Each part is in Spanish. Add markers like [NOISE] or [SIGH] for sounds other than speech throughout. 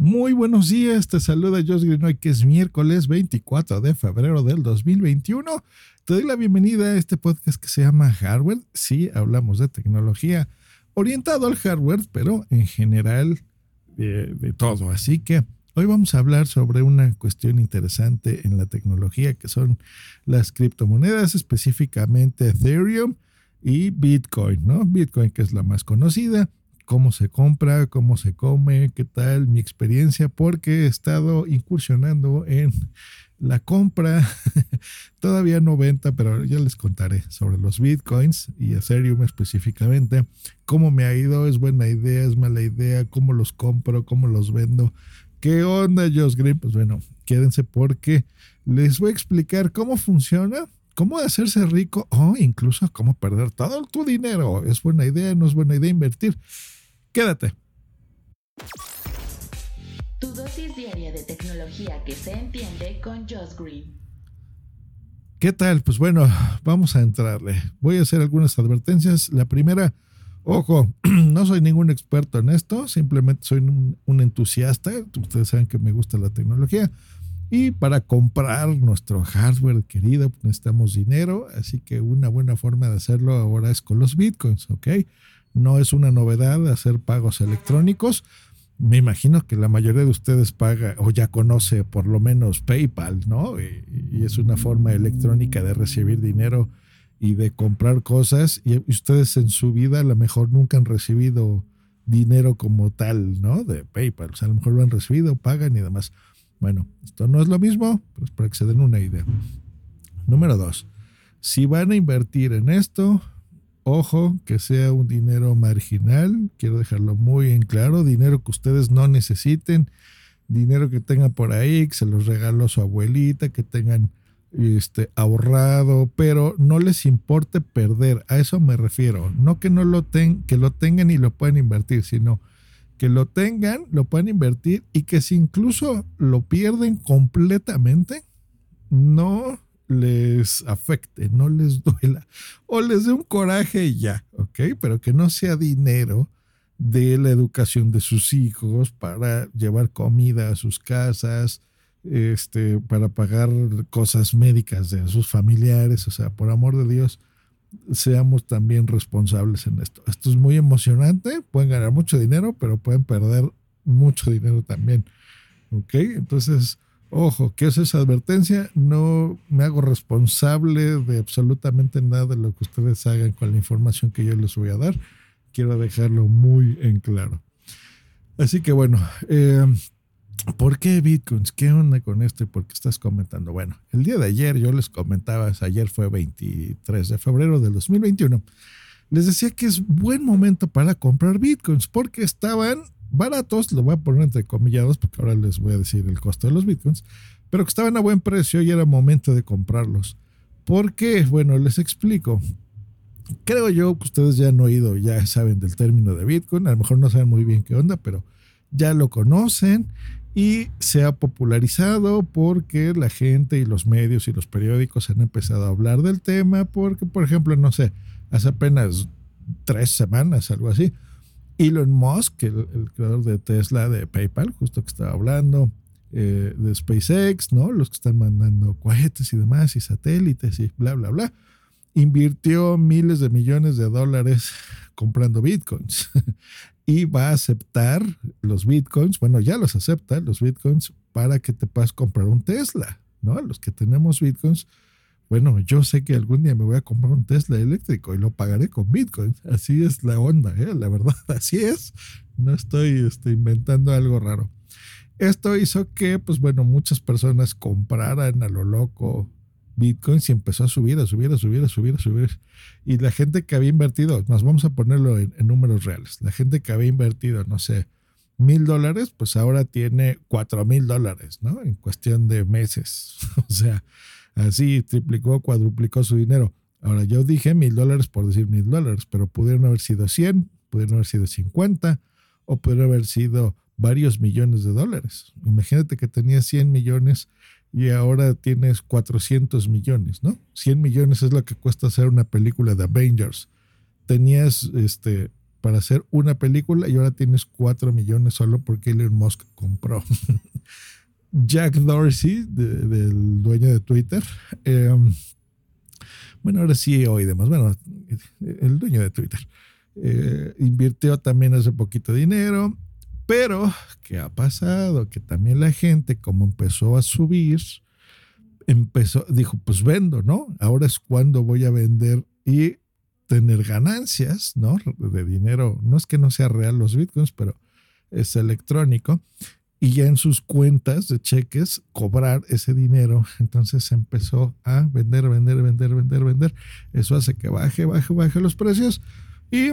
Muy buenos días, te saluda Josh Green que es miércoles 24 de febrero del 2021. Te doy la bienvenida a este podcast que se llama Hardware. Sí, hablamos de tecnología orientado al hardware, pero en general de, de todo. Así que hoy vamos a hablar sobre una cuestión interesante en la tecnología que son las criptomonedas, específicamente Ethereum y Bitcoin, ¿no? Bitcoin que es la más conocida cómo se compra, cómo se come, qué tal mi experiencia, porque he estado incursionando en la compra, [LAUGHS] todavía no venta, pero ya les contaré sobre los bitcoins y Ethereum específicamente, cómo me ha ido, es buena idea, es mala idea, cómo los compro, cómo los vendo. ¿Qué onda, Josh Green? Pues bueno, quédense porque les voy a explicar cómo funciona cómo hacerse rico o incluso cómo perder todo tu dinero. ¿Es buena idea? ¿No es buena idea invertir? Quédate. Tu dosis diaria de tecnología que se entiende con Josh Green. ¿Qué tal? Pues bueno, vamos a entrarle. Voy a hacer algunas advertencias. La primera, ojo, [CLEARS THROAT] no soy ningún experto en esto, simplemente soy un, entusiasta. Ustedes saben que me gusta la tecnología. Y para comprar nuestro hardware querido pues, necesitamos dinero, así que una buena forma de hacerlo ahora es con los bitcoins, ¿ok? No es una novedad hacer pagos electrónicos. Me imagino que la mayoría de ustedes paga o ya conoce por lo menos PayPal, ¿no? Y, es una forma electrónica de recibir dinero y de comprar cosas. Y ustedes en su vida a lo mejor nunca han recibido dinero como tal, ¿no? De PayPal. O sea, a lo mejor lo han recibido, pagan y demás. Bueno, esto no es lo mismo, pues para que se den una idea. Número dos, si van a invertir en esto, Ojo, que sea un dinero marginal, quiero dejarlo muy en claro, dinero que ustedes no necesiten, dinero que tengan por ahí, que se los regaló su abuelita, que tengan este, ahorrado, pero no les importe perder, a eso me refiero, no que no lo ten, que lo tengan y lo puedan invertir, sino que lo tengan, lo puedan invertir y que si incluso lo pierden completamente, no les afecte, no les duela, o les dé un coraje y ya, ¿ok? Pero que no sea dinero de la educación de sus hijos para llevar comida a sus casas, este, para pagar cosas médicas de sus familiares, o sea, por amor de Dios, seamos también responsables en esto. Esto es muy emocionante, pueden ganar mucho dinero, pero pueden perder mucho dinero también, ¿ok? Entonces, Ojo, ¿qué es esa advertencia? No me hago responsable de absolutamente nada de lo que ustedes hagan con la información que yo les voy a dar. Quiero dejarlo muy en claro. Así que bueno, eh, ¿por qué bitcoins? ¿Qué onda con esto y por qué estás comentando? Bueno, el día de ayer yo les comentaba, ayer fue 23 de febrero del 2021, les decía que es buen momento para comprar bitcoins porque estaban baratos, lo voy a poner entre comillados porque ahora les voy a decir el costo de los bitcoins, pero que estaban a buen precio y era momento de comprarlos. ¿Por qué? Bueno, les explico. Creo yo que ustedes ya han oído, ya saben del término de Bitcoin, a lo mejor no saben muy bien qué onda, pero ya lo conocen y se ha popularizado porque la gente y los medios y los periódicos han empezado a hablar del tema porque, por ejemplo, no sé, hace apenas tres semanas, algo así, Elon Musk, el, creador de Tesla, de PayPal, justo que estaba hablando, eh, de SpaceX, ¿no? Los que están mandando cohetes y demás, y satélites y bla, bla, bla, invirtió miles de millones de dólares [LAUGHS] comprando bitcoins [LAUGHS] y va a aceptar los bitcoins, bueno, ya los acepta, los bitcoins, para que te puedas comprar un Tesla, ¿no? Los que tenemos bitcoins bueno, yo sé que algún día me voy a comprar un Tesla eléctrico y lo pagaré con Bitcoin. [LAUGHS] Así es la onda, ¿eh? la verdad, [LAUGHS] así es. No estoy, estoy inventando algo raro. Esto hizo que, pues bueno, muchas personas compraran a lo loco Bitcoin y empezó a subir, a subir, a subir, a subir, a subir. Y la gente que había invertido, nos vamos a ponerlo en, en números reales, la gente que había invertido, no sé, mil dólares, pues ahora tiene cuatro mil dólares, ¿no? En cuestión de meses. [LAUGHS] o sea, Así triplicó, cuadruplicó su dinero. Ahora, yo dije mil dólares por decir mil dólares, pero pudieron haber sido 100, pudieron haber sido 50 o pudieron haber sido varios millones de dólares. Imagínate que tenías 100 millones y ahora tienes 400 millones, ¿no? 100 millones es lo que cuesta hacer una película de Avengers. Tenías, este, para hacer una película y ahora tienes 4 millones solo porque Elon Musk compró. [LAUGHS] Jack Dorsey, del dueño de Twitter, em, bueno, ahora sí hoy demás, bueno, el dueño de Twitter, eh, invirtió también hace poquito dinero, pero ¿qué ha pasado? Que también la gente, como empezó a subir, empezó, dijo, pues vendo, ¿no? Ahora es cuando voy a vender y tener ganancias, ¿no? De dinero, no es que no sea real los bitcoins, pero es electrónico. Y ya en sus cuentas de cheques cobrar ese dinero. Entonces empezó a vender, vender, vender, vender, vender. Eso hace que baje, baje, baje los precios. Y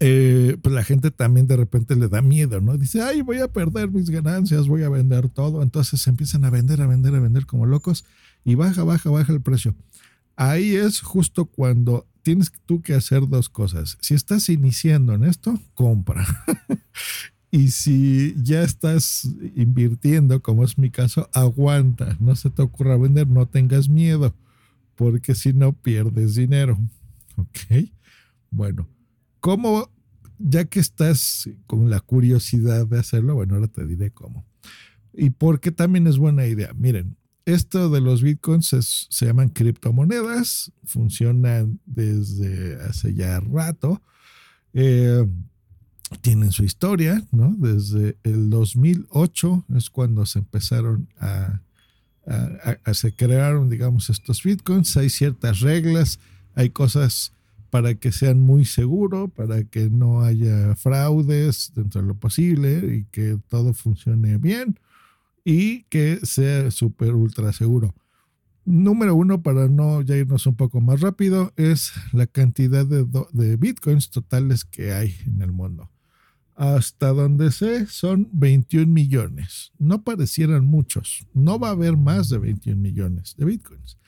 eh, pues la gente también de repente le da miedo, ¿no? Dice, ay, voy a perder mis ganancias, voy a vender todo. Entonces empiezan a vender, a vender, a vender como locos y baja, baja, baja el precio. Ahí es justo cuando tienes tú que hacer dos cosas. Si estás iniciando en esto, compra. [LAUGHS] y si ya estás invirtiendo, como es mi caso, aguanta. No se te ocurra vender, no tengas miedo, porque si no pierdes dinero. [LAUGHS] ¿Ok? Bueno, ¿cómo, ya que estás con la curiosidad de hacerlo, bueno, ahora te diré cómo. Y por qué también es buena idea. Miren, esto de los bitcoins se llaman criptomonedas, funcionan desde hace ya rato, eh, tienen su historia, ¿no? Desde el 2008 es cuando se empezaron a, se crearon, digamos, estos bitcoins, hay ciertas reglas, hay cosas para que sean muy seguros, para que no haya fraudes dentro de lo posible y que todo funcione bien y que sea súper ultra seguro. Número uno, para no irnos un poco más rápido, es la cantidad de bitcoins totales que hay en el mundo. Hasta donde sé, son 21 millones. No parecieran muchos. No va a haber más de 21 millones de bitcoins.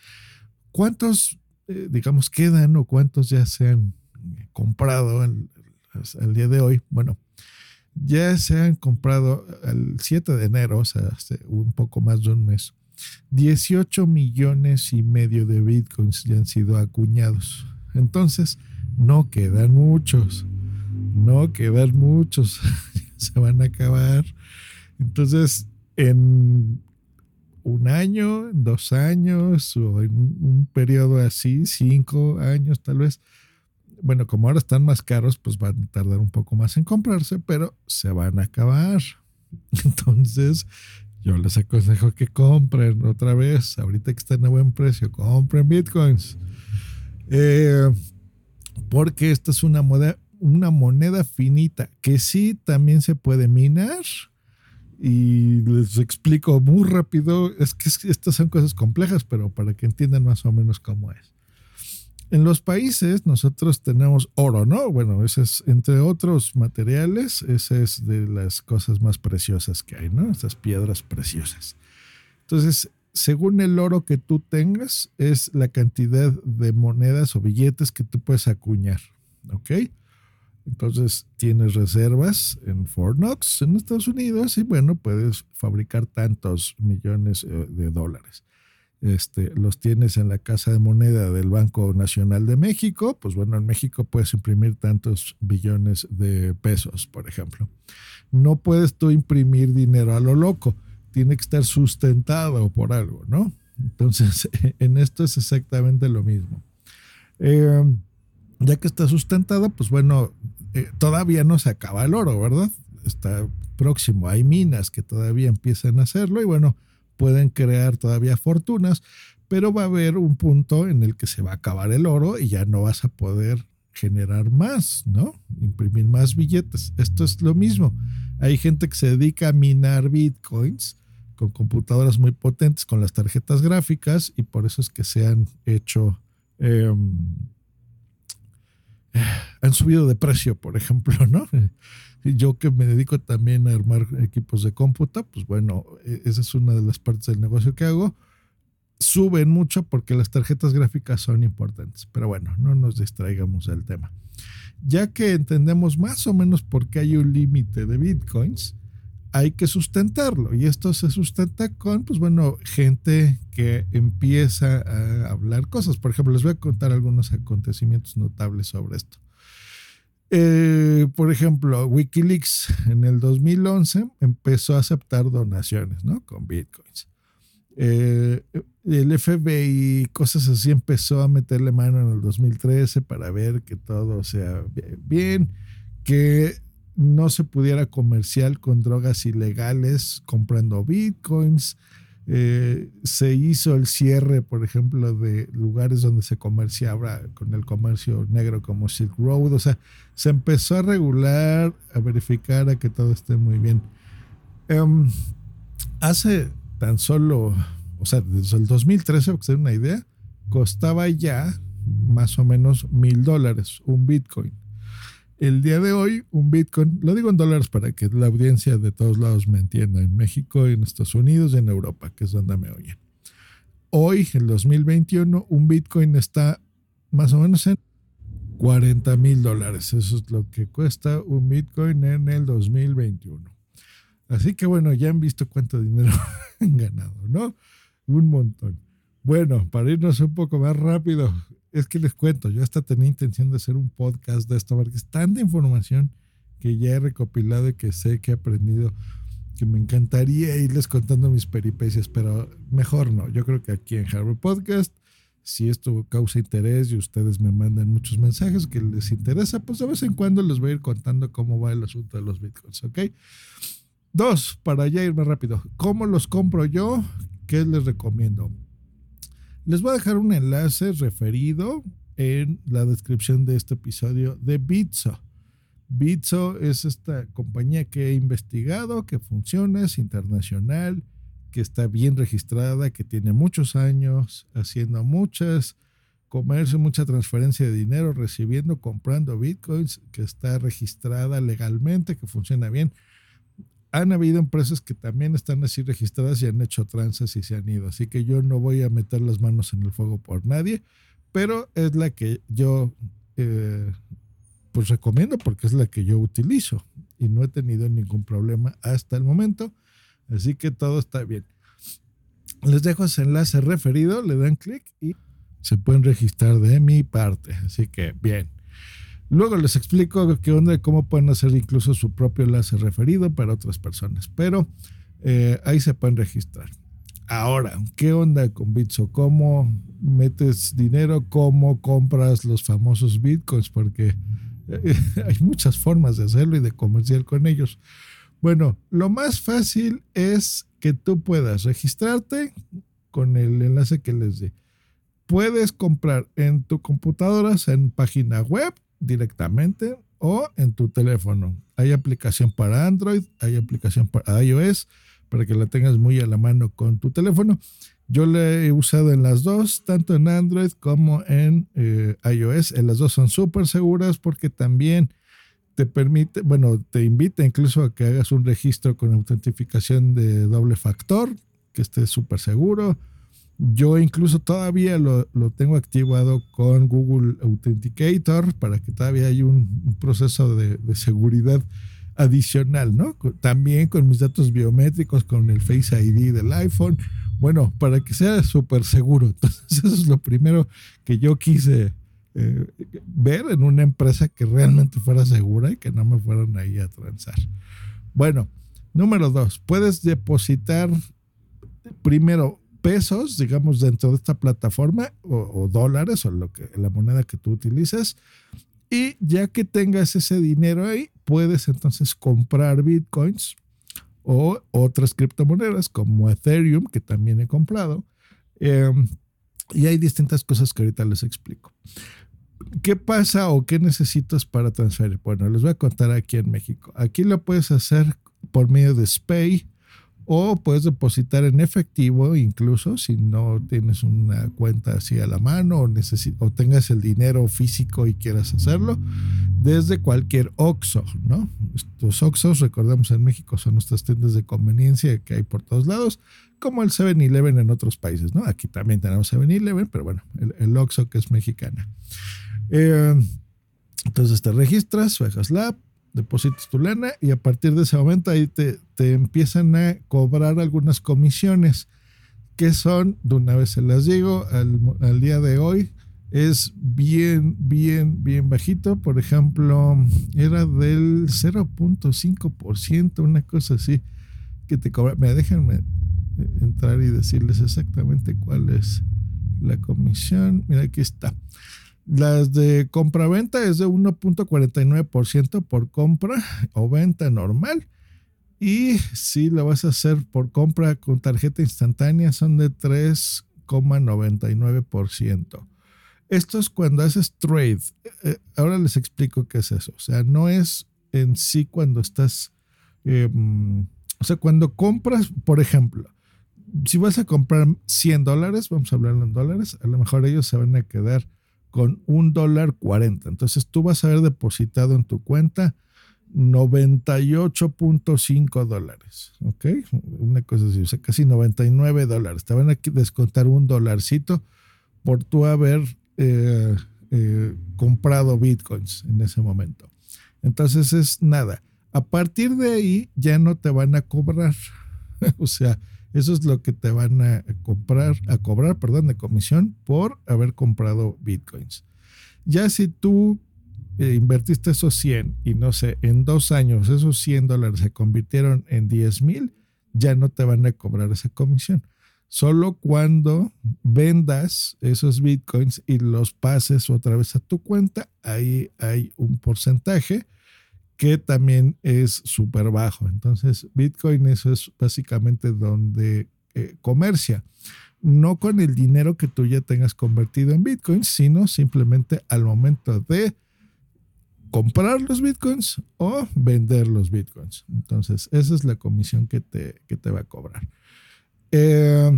¿Cuántos, eh, digamos, quedan o cuántos ya se han comprado al día de hoy? Bueno, ya se han comprado el 7 de enero, o sea, hace un poco más de un mes, 18 millones y medio de bitcoins ya han sido acuñados. Entonces, no quedan muchos, no quedan muchos, [LAUGHS] se van a acabar. Entonces, en un año, en dos años o en un periodo así, cinco años tal vez, bueno, como ahora están más caros, pues van a tardar un poco más en comprarse, pero se van a acabar. [LAUGHS] Entonces, yo les aconsejo que compren otra vez, ahorita que están a buen precio, compren bitcoins. Eh, porque esta es una moneda, una moneda finita que sí también se puede minar. Y les explico muy rápido, es que estas son cosas complejas, pero para que entiendan más o menos cómo es. En los países nosotros tenemos oro, ¿no? Bueno, ese es, entre otros materiales, esa es de las cosas más preciosas que hay, ¿no? Estas piedras preciosas. Entonces, según el oro que tú tengas, es la cantidad de monedas o billetes que tú puedes acuñar, ¿ok? Entonces, tienes reservas en Fort Knox, en Estados Unidos, y bueno, puedes fabricar tantos millones eh, de dólares este, los tienes en la casa de moneda del Banco Nacional de México, pues bueno, en México puedes imprimir tantos billones de pesos, por ejemplo. No puedes tú imprimir dinero a lo loco, tiene que estar sustentado por algo, ¿no? Entonces, [LAUGHS] en esto es exactamente lo mismo. Eh, ya que está sustentado, pues bueno, eh, todavía no se acaba el oro, ¿verdad? Está próximo, hay minas que todavía empiezan a hacerlo y bueno, pueden crear todavía fortunas, pero va a haber un punto en el que se va a acabar el oro y ya no vas a poder generar más, ¿no? Imprimir más billetes. Esto es lo mismo. Hay gente que se dedica a minar bitcoins con computadoras muy potentes, con las tarjetas gráficas, y por eso es que se han hecho, em, han subido de precio, por ejemplo, ¿no? yo que me dedico también a armar equipos de cómputa, pues bueno, e, esa es una de las partes del negocio que hago. Suben mucho porque las tarjetas gráficas son importantes, pero bueno, no nos distraigamos del tema. Ya que entendemos más o menos por qué hay un límite de bitcoins, hay que sustentarlo y esto se sustenta con, pues bueno, gente que empieza a hablar cosas. Por ejemplo, les voy a contar algunos acontecimientos notables sobre esto Eh, por ejemplo, Wikileaks en el 2011 empezó a aceptar donaciones, ¿no? Con bitcoins. Eh, el FBI, cosas así, empezó a meterle mano en el 2013 para ver que todo sea bien, que no se pudiera comercial con drogas ilegales comprando bitcoins. Eh, se hizo el cierre, por ejemplo, de lugares donde se comerciaba con el comercio negro como Silk Road. O sea, se empezó a regular, a verificar a que todo esté muy bien. Em, hace tan solo, o sea, desde el 2013, para que una idea, costaba ya más o menos mil dólares un Bitcoin. El día de hoy, un Bitcoin, lo digo en dólares para que la audiencia de todos lados me entienda, en México, en Estados Unidos y en Europa, que es donde me oyen. Hoy, en 2021, un Bitcoin está más o menos en 40 mil dólares. Eso es lo que cuesta un Bitcoin en el 2021. Así que bueno, ya han visto cuánto dinero [LAUGHS] han ganado, ¿no? Un montón. Bueno, para irnos un poco más rápido, es que les cuento, yo hasta tenía intención de hacer un podcast de esto, porque es tanta información que ya he recopilado y que sé que he aprendido, que me encantaría irles contando mis peripecias, pero mejor no. Yo creo que aquí en Harvard Podcast, si esto causa interés y ustedes me mandan muchos mensajes que les interesa, pues de vez en cuando les voy a ir contando cómo va el asunto de los bitcoins, ¿ok? Dos, para ya irme rápido, ¿cómo los compro yo? ¿Qué les recomiendo? Les voy a dejar un enlace referido en la descripción de este episodio de Bitso. Bitso es esta compañía que he investigado, que funciona, es internacional, que está bien registrada, que tiene muchos años haciendo muchas comercio, mucha transferencia de dinero, recibiendo, comprando bitcoins, que está registrada legalmente, que funciona bien han habido empresas que también están así registradas y han hecho tranzas y se han ido. Así que yo no voy a meter las manos en el fuego por nadie, pero es la que yo eh, pues recomiendo porque es la que yo utilizo y no he tenido ningún problema hasta el momento. Así que todo está bien. Les dejo ese enlace referido, le dan clic y se pueden registrar de mi parte. Así que bien. Luego les explico qué onda, cómo pueden hacer incluso su propio enlace referido para otras personas, pero eh, ahí se pueden registrar. Ahora, ¿qué onda con Bitso? ¿Cómo metes dinero? ¿Cómo compras los famosos bitcoins? Porque eh, [LAUGHS] hay muchas formas de hacerlo y de comerciar con ellos. Bueno, lo más fácil es que tú puedas registrarte con el enlace que les di. Puedes comprar en tu computadora, en página web, directamente o en tu teléfono. Hay aplicación para Android, hay aplicación para iOS, para que la tengas muy a la mano con tu teléfono. Yo la he usado en las dos, tanto en Android como en eh, iOS. En las dos son súper seguras porque también te permite, bueno, te invita incluso a que hagas un registro con autentificación de doble factor, que esté súper seguro. Yo incluso todavía lo, tengo activado con Google Authenticator para que todavía haya un, proceso de, seguridad adicional, ¿no? También con mis datos biométricos, con el Face ID del iPhone. Bueno, para que sea súper seguro. [LAUGHS] Entonces, eso es lo primero que yo quise eh, ver en una empresa que realmente fuera segura y que no me fueran ahí a transar. Bueno, número dos, puedes depositar primero pesos, digamos, dentro de esta plataforma o, dólares o lo que, la moneda que tú utilices. Y ya que tengas ese dinero ahí, puedes entonces comprar bitcoins o otras criptomonedas como Ethereum, que también he comprado. Em, y hay distintas cosas que ahorita les explico. ¿Qué pasa o qué necesitas para transferir? Bueno, les voy a contar aquí en México. Aquí lo puedes hacer por medio de SPAY o puedes depositar en efectivo incluso si no tienes una cuenta así a la mano o, o tengas el dinero físico y quieras hacerlo desde cualquier OXO, ¿no? Estos OXOs, recordemos en México, son nuestras tiendas de conveniencia que hay por todos lados, como el 7-Eleven en otros países, ¿no? Aquí también tenemos 7-Eleven, pero bueno, el, OXO que es mexicana. Eh, entonces te registras, bajas la depositas tu lana y a partir de ese momento ahí te, empiezan a cobrar algunas comisiones que son, de una vez se las digo, al, día de hoy es bien, bien, bien bajito. Por ejemplo, era del 0.5%, una cosa así que te cobra. Me déjenme entrar y decirles exactamente cuál es la comisión. Mira, aquí está. Las de compra-venta es de 1.49% por compra o venta normal. Y si lo vas a hacer por compra con tarjeta instantánea, son de 3,99%. Esto es cuando haces trade. Eh, ahora les explico qué es eso. O sea, no es en sí cuando estás, em, o sea, cuando compras, por ejemplo, si vas a comprar 100 dólares, vamos a hablar en dólares, a lo mejor ellos se van a quedar con un dólar 40. Entonces tú vas a haber depositado en tu cuenta 98.5 dólares, ¿ok? Una cosa así, o sea, casi 99 dólares. Te van a descontar un dolarcito por tú haber eh, eh, comprado bitcoins en ese momento. Entonces es nada. A partir de ahí ya no te van a cobrar. [LAUGHS] o sea, eso es lo que te van a comprar, a cobrar, perdón, de comisión por haber comprado bitcoins. Ya si tú eh, invertiste esos 100 y no sé, en dos años esos 100 dólares se convirtieron en 10 mil, ya no te van a cobrar esa comisión. Solo cuando vendas esos bitcoins y los pases otra vez a tu cuenta, ahí hay un porcentaje que también es súper bajo. Entonces, Bitcoin eso es básicamente donde eh, comercia. No con el dinero que tú ya tengas convertido en Bitcoin, sino simplemente al momento de comprar los Bitcoins o vender los Bitcoins. Entonces, esa es la comisión que te, que te va a cobrar. Eh,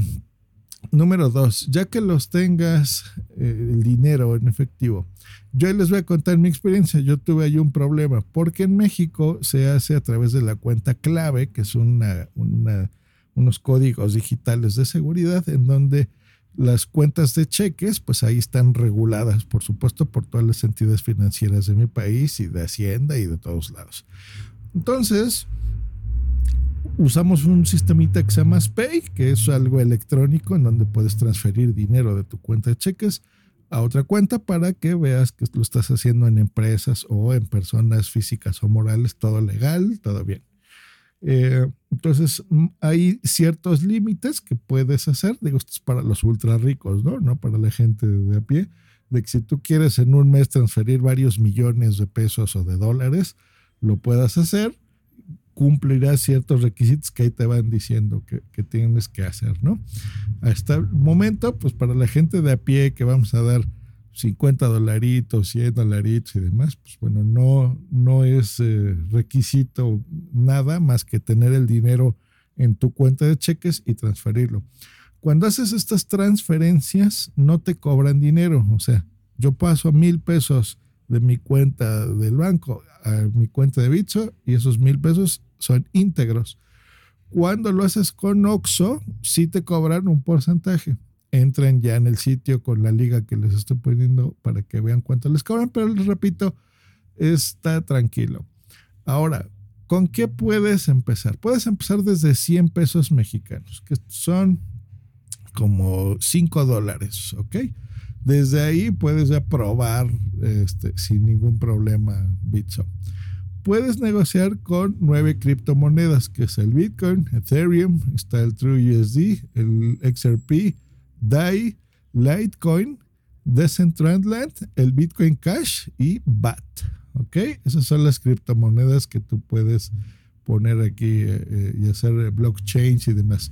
número dos, ya que los tengas eh, el dinero en efectivo, yo les voy a contar mi experiencia. Yo tuve ahí un problema porque en México se hace a través de la cuenta clave, que es una, unos códigos digitales de seguridad en donde las cuentas de cheques, pues ahí están reguladas, por supuesto, por todas las entidades financieras de mi país y de Hacienda y de todos lados. Entonces, usamos un sistemita que se llama Pay, que es algo electrónico en donde puedes transferir dinero de tu cuenta de cheques a otra cuenta para que veas que lo estás haciendo en empresas o en personas físicas o morales, todo legal, todo bien. Eh, entonces, mm, hay ciertos límites que puedes hacer, digo, esto es para los ultra ricos, ¿no? No para la gente de a pie, de que si tú quieres en un mes transferir varios millones de pesos o de dólares, lo puedas hacer cumplirás ciertos requisitos que ahí te van diciendo que, tienes que hacer, ¿no? Hasta el momento, pues para la gente de a pie que vamos a dar 50 dolaritos, 100 dolaritos y demás, pues bueno, no, no es eh, requisito nada más que tener el dinero en tu cuenta de cheques y transferirlo. Cuando haces estas transferencias, no te cobran dinero. O sea, yo paso mil pesos de mi cuenta del banco a mi cuenta de Bitso y esos mil pesos son íntegros. Cuando lo haces con Oxo, sí te cobran un porcentaje. Entren ya en el sitio con la liga que les estoy poniendo para que vean cuánto les cobran, pero les repito, está tranquilo. Ahora, ¿con qué puedes empezar? Puedes empezar desde 100 pesos mexicanos, que son como 5 dólares, ¿ok? Desde ahí puedes ya probar este, sin ningún problema Bitso puedes negociar con nueve criptomonedas, que es el Bitcoin, Ethereum, está el TrueUSD, el XRP, DAI, Litecoin, Decentraland, el Bitcoin Cash y BAT. ¿Ok? Esas son las criptomonedas que tú puedes poner aquí eh, eh, y hacer blockchain y demás.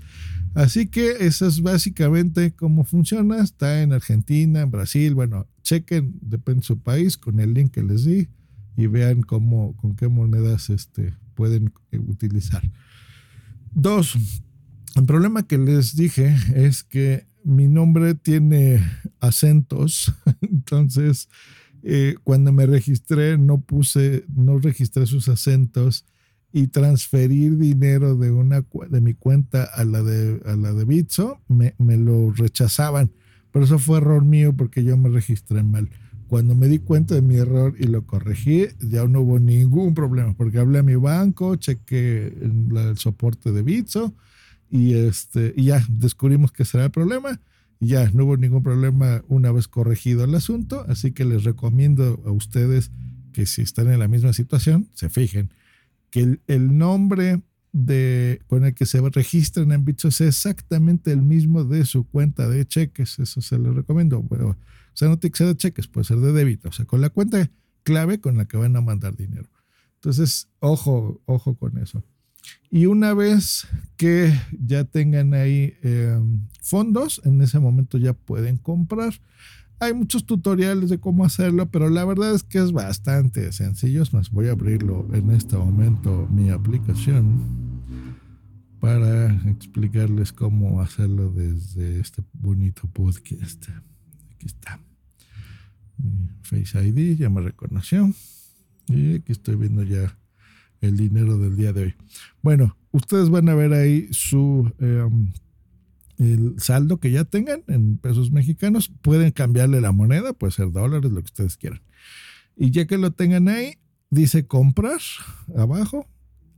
Así que eso es básicamente cómo funciona. Está en Argentina, en Brasil. Bueno, chequen, depende de su país, con el link que les di y vean cómo, con qué monedas este, pueden eh, utilizar. Dos, el problema que les dije es que mi nombre tiene acentos, [LAUGHS] entonces eh, cuando me registré no puse, no registré sus acentos y transferir dinero de una de mi cuenta a la de a la de Bitso me, me lo rechazaban, pero eso fue error mío porque yo me registré mal. Cuando me di cuenta de mi error y lo corregí, ya no hubo ningún problema, porque hablé a mi banco, chequé el, soporte de Bitso y, este, y ya descubrimos que será el problema ya, no hubo ningún problema una vez corregido el asunto, así que les recomiendo a ustedes que si están en la misma situación, se fijen que el, nombre de, con el que se registran en Bitso es exactamente el mismo de su cuenta de cheques. Eso se lo recomiendo. Bueno, o sea, no tiene que ser de cheques, puede ser de débito. O sea, con la cuenta clave con la que van a mandar dinero. Entonces, ojo, ojo con eso. Y una vez que ya tengan ahí em, fondos, en ese momento ya pueden comprar. Hay muchos tutoriales de cómo hacerlo, pero la verdad es que es bastante sencillo. Más, voy a abrirlo en este momento mi aplicación para explicarles cómo hacerlo desde este bonito podcast. Aquí está. Face ID ya me reconoció. Y aquí estoy viendo ya el dinero del día de hoy. Bueno, ustedes van a ver ahí su em, el saldo que ya tengan en pesos mexicanos. Pueden cambiarle la moneda, puede ser dólares, lo que ustedes quieran. Y ya que lo tengan ahí, dice comprar abajo.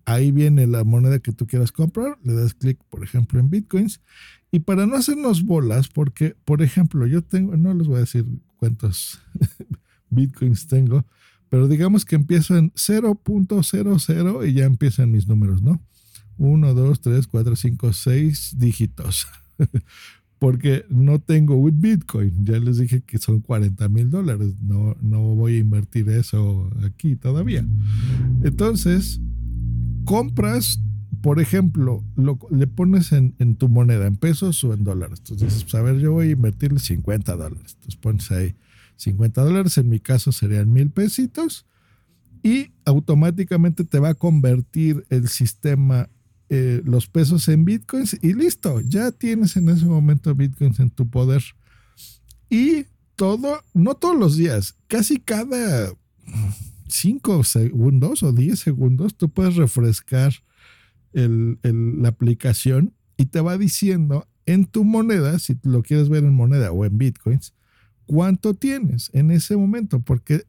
Ahí viene la moneda que tú quieras comprar. Le das clic, por ejemplo, en bitcoins. Y para no hacernos bolas, porque, por ejemplo, yo tengo, no les voy a decir cuántos [LAUGHS] bitcoins tengo, pero digamos que empiezo en 0.00 y ya empiezan mis números, ¿no? 1, 2, 3, 4, 5, 6 dígitos. [LAUGHS] Porque no tengo Bitcoin. Ya les dije que son 40 mil dólares. No, no voy a invertir eso aquí todavía. Entonces, compras, por ejemplo, lo, le pones en, en, tu moneda, en pesos o en dólares. Entonces dices, pues a ver, yo voy a invertirle 50 dólares. Entonces pones ahí 50 dólares, en mi caso serían mil pesitos, y automáticamente te va a convertir el sistema eh, los pesos en bitcoins y listo, ya tienes en ese momento bitcoins en tu poder. Y todo, no todos los días, casi cada 5 segundos o 10 segundos, tú puedes refrescar la aplicación y te va diciendo en tu moneda, si lo quieres ver en moneda o en bitcoins, cuánto tienes en ese momento, porque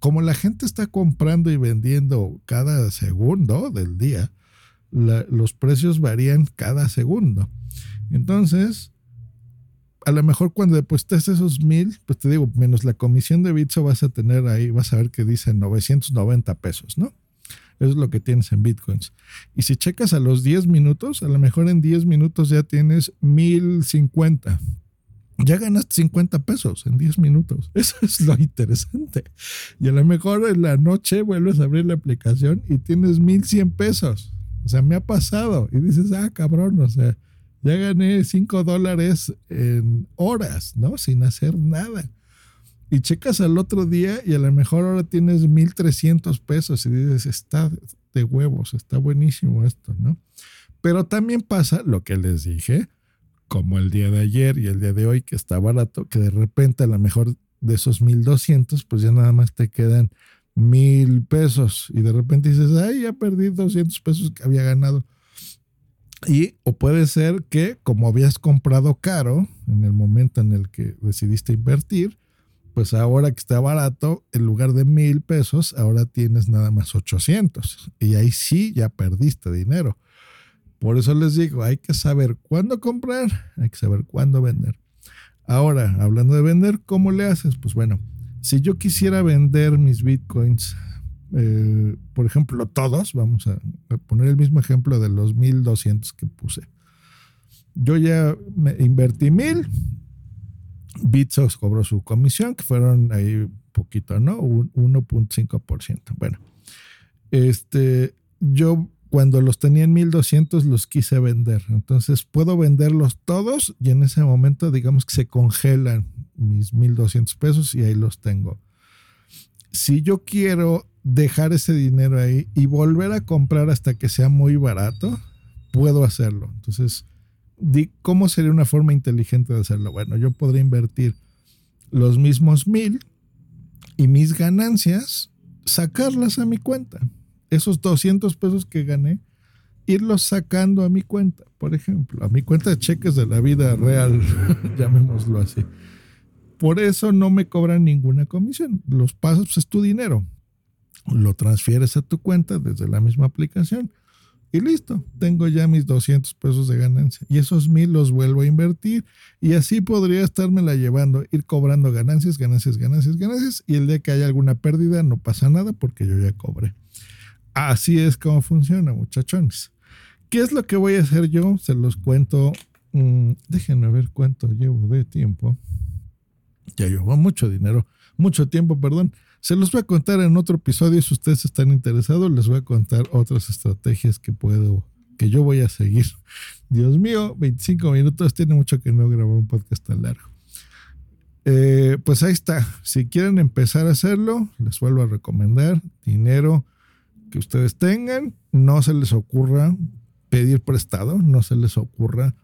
como la gente está comprando y vendiendo cada segundo del día, los precios varían cada segundo. Entonces, a lo mejor cuando deposites esos mil, pues te digo, menos la comisión de Bitso vas a tener ahí, vas a ver que dice 990 pesos, ¿no? Eso es lo que tienes en bitcoins. Y si checas a los 10 minutos, a lo mejor en 10 minutos ya tienes 1050 ya ganaste 50 pesos en 10 minutos. [LAUGHS] Eso es lo interesante. Y a lo mejor en la noche vuelves a abrir la aplicación y tienes 1100 pesos. O sea, me ha pasado. Y dices, ah, cabrón, o sea, ya gané 5 dólares en horas, ¿no? Sin hacer nada. Y checas al otro día y a lo mejor ahora tienes 1300 pesos y dices, está de huevos, está buenísimo esto, ¿no? Pero también pasa lo que les dije como el día de ayer y el día de hoy, que está barato, que de repente a lo mejor de esos 1200, pues ya nada más te quedan mil pesos y de repente dices, ay, ya perdí 200 pesos que había ganado. Y o puede ser que como habías comprado caro en el momento en el que decidiste invertir, pues ahora que está barato, en lugar de mil pesos, ahora tienes nada más 800. Y ahí sí ya perdiste dinero. Por eso les digo, hay que saber cuándo comprar, hay que saber cuándo vender. Ahora, hablando de vender, ¿cómo le haces? Pues bueno, si yo quisiera vender mis bitcoins, eh, por ejemplo, todos, vamos a, poner el mismo ejemplo de los 1200 que puse. Yo ya me invertí mil, Bitsos cobró su comisión, que fueron ahí poquito, ¿no? 1.5%. Bueno, este, yo cuando los tenía en 1200 los quise vender. Entonces puedo venderlos todos y en ese momento digamos que se congelan mis 1200 pesos y ahí los tengo. Si yo quiero dejar ese dinero ahí y volver a comprar hasta que sea muy barato, puedo hacerlo. Entonces, ¿cómo sería una forma inteligente de hacerlo? Bueno, yo podría invertir los mismos mil y mis ganancias sacarlas a mi cuenta esos 200 pesos que gané, irlos sacando a mi cuenta, por ejemplo, a mi cuenta de cheques de la vida real, [LAUGHS] llamémoslo así. Por eso no me cobran ninguna comisión. Los pasos pues, es tu dinero. Lo transfieres a tu cuenta desde la misma aplicación. Y listo, tengo ya mis 200 pesos de ganancia y esos mil los vuelvo a invertir y así podría la llevando, ir cobrando ganancias, ganancias, ganancias, ganancias y el día que haya alguna pérdida no pasa nada porque yo ya cobré. Así es como funciona, muchachones. ¿Qué es lo que voy a hacer yo? Se los cuento. Mm, déjenme ver cuánto llevo de tiempo. Ya llevo mucho dinero, mucho tiempo, perdón. Se los voy a contar en otro episodio. Si ustedes están interesados, les voy a contar otras estrategias que puedo, que yo voy a seguir. [LAUGHS] Dios mío, 25 minutos. Tiene mucho que no grabar un podcast tan largo. Eh, pues ahí está. Si quieren empezar a hacerlo, les vuelvo a recomendar dinero que ustedes tengan. No se les ocurra pedir prestado, no se les ocurra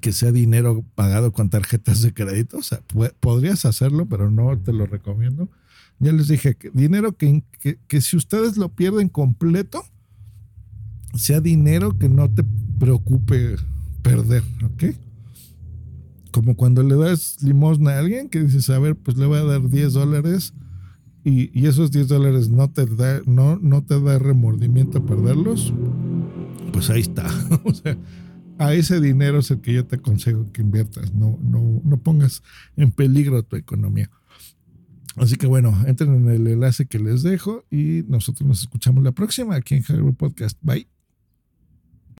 que sea dinero pagado con tarjetas de crédito. O sea, podrías hacerlo, pero no te lo recomiendo. Ya les dije que dinero que, que, si ustedes lo pierden completo, sea dinero que no te preocupe perder, ¿ok? Como cuando le das limosna a alguien que dices, a ver, pues le voy a dar 10 dólares y, y esos 10 dólares no te, da, no, no te da remordimiento perderlos, pues ahí está. [LAUGHS] o sea, a ese dinero es el que yo te aconsejo que inviertas, no, no, no pongas en peligro tu economía. Así que bueno, entren en el enlace que les dejo y nosotros nos escuchamos la próxima aquí en Hardware Podcast. Bye.